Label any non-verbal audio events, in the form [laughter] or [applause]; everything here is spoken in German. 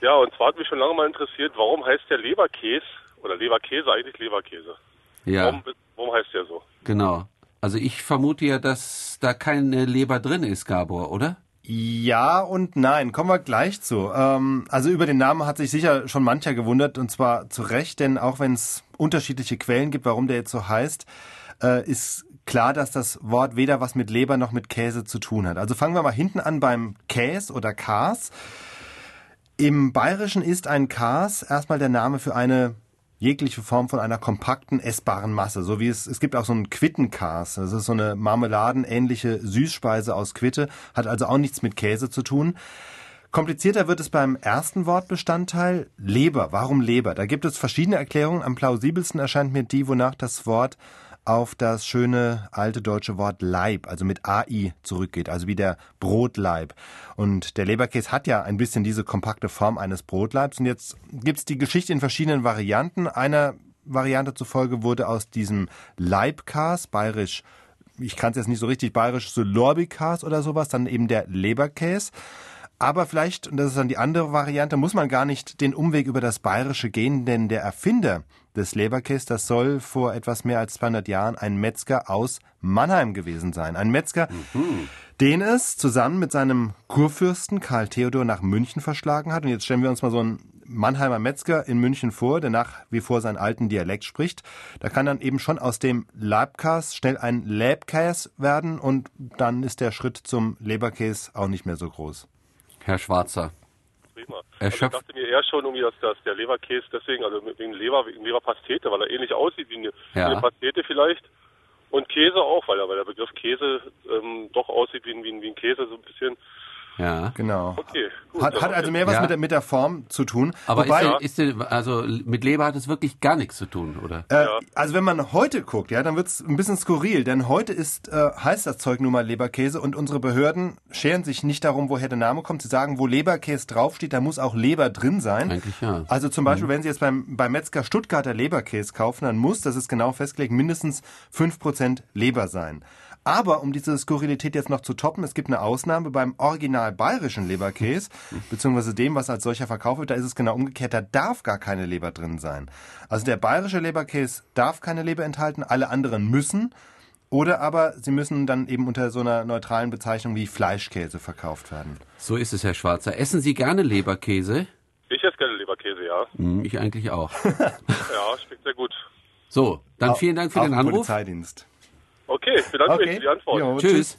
Ja, und zwar hat mich schon lange mal interessiert, warum heißt der Leberkäse oder Leberkäse eigentlich Leberkäse? Ja, Warum, warum heißt der so? genau. Also ich vermute ja, dass da keine Leber drin ist, Gabor, oder? Ja und nein, kommen wir gleich zu. Ähm, also über den Namen hat sich sicher schon mancher gewundert und zwar zu Recht, denn auch wenn es unterschiedliche Quellen gibt, warum der jetzt so heißt, äh, ist klar, dass das Wort weder was mit Leber noch mit Käse zu tun hat. Also fangen wir mal hinten an beim Käs oder Kas. Im Bayerischen ist ein Kas erstmal der Name für eine jegliche Form von einer kompakten essbaren Masse, so wie es es gibt auch so ein Quittenkas, das ist so eine marmeladenähnliche Süßspeise aus Quitte, hat also auch nichts mit Käse zu tun. Komplizierter wird es beim ersten Wortbestandteil Leber. Warum Leber? Da gibt es verschiedene Erklärungen. Am plausibelsten erscheint mir die, wonach das Wort auf das schöne alte deutsche Wort Leib, also mit AI zurückgeht, also wie der Brotleib. Und der Leberkäse hat ja ein bisschen diese kompakte Form eines Brotleibs. Und jetzt gibt's die Geschichte in verschiedenen Varianten. Einer Variante zufolge wurde aus diesem Leibkas, bayerisch, ich kann es jetzt nicht so richtig bayerisch, so Lorbikas oder sowas, dann eben der Leberkäse. Aber vielleicht, und das ist dann die andere Variante, muss man gar nicht den Umweg über das Bayerische gehen, denn der Erfinder des Leberkäse, das soll vor etwas mehr als 200 Jahren ein Metzger aus Mannheim gewesen sein. Ein Metzger, den es zusammen mit seinem Kurfürsten Karl Theodor nach München verschlagen hat. Und jetzt stellen wir uns mal so einen Mannheimer Metzger in München vor, der nach wie vor seinen alten Dialekt spricht. Da kann dann eben schon aus dem Leibkäse schnell ein Läbkäse werden und dann ist der Schritt zum Leberkäse auch nicht mehr so groß. Herr Schwarzer. Prima. Also ich dachte mir eher schon irgendwie, dass, dass der Leberkäse deswegen, also wegen Leber, wegen Leberpastete, weil er ähnlich aussieht wie eine, Ja. eine Pastete vielleicht. Und Käse auch, weil, weil der Begriff Käse ähm, doch aussieht wie wie, wie ein Käse, so ein bisschen. Ja. Genau. Okay, gut. Hat, hat also mehr was Ja. mit, der, mit der Form zu tun. Aber Wobei, ist, der, ist der, also mit Leber hat es wirklich gar nichts zu tun, oder? Äh, Also wenn man heute guckt, ja, dann wird's ein bisschen skurril, denn heute ist äh, heißt das Zeug nun mal Leberkäse und unsere Behörden scheren sich nicht darum, woher der Name kommt. Sie sagen, wo Leberkäse draufsteht, da muss auch Leber drin sein. Eigentlich ja. Also zum Beispiel, wenn Sie jetzt beim, beim Metzger Stuttgarter Leberkäse kaufen, dann muss, das ist genau festgelegt, mindestens 5% Leber sein. Aber um diese Skurrilität jetzt noch zu toppen, es gibt eine Ausnahme beim original bayerischen Leberkäse, beziehungsweise dem, was als solcher verkauft wird, da ist es genau umgekehrt, da darf gar keine Leber drin sein. Also der bayerische Leberkäse darf keine Leber enthalten, alle anderen müssen. Oder aber sie müssen dann eben unter so einer neutralen Bezeichnung wie Fleischkäse verkauft werden. So ist es, Herr Schwarzer. Essen Sie gerne Leberkäse? Ich esse gerne Leberkäse, ja. Hm, ich eigentlich auch. [laughs] Ja, schmeckt sehr gut. So, dann vielen Dank für Auch den Anruf. Polizeidienst. Okay, bedanke mich Okay. für die Antwort. Jo, Tschüss.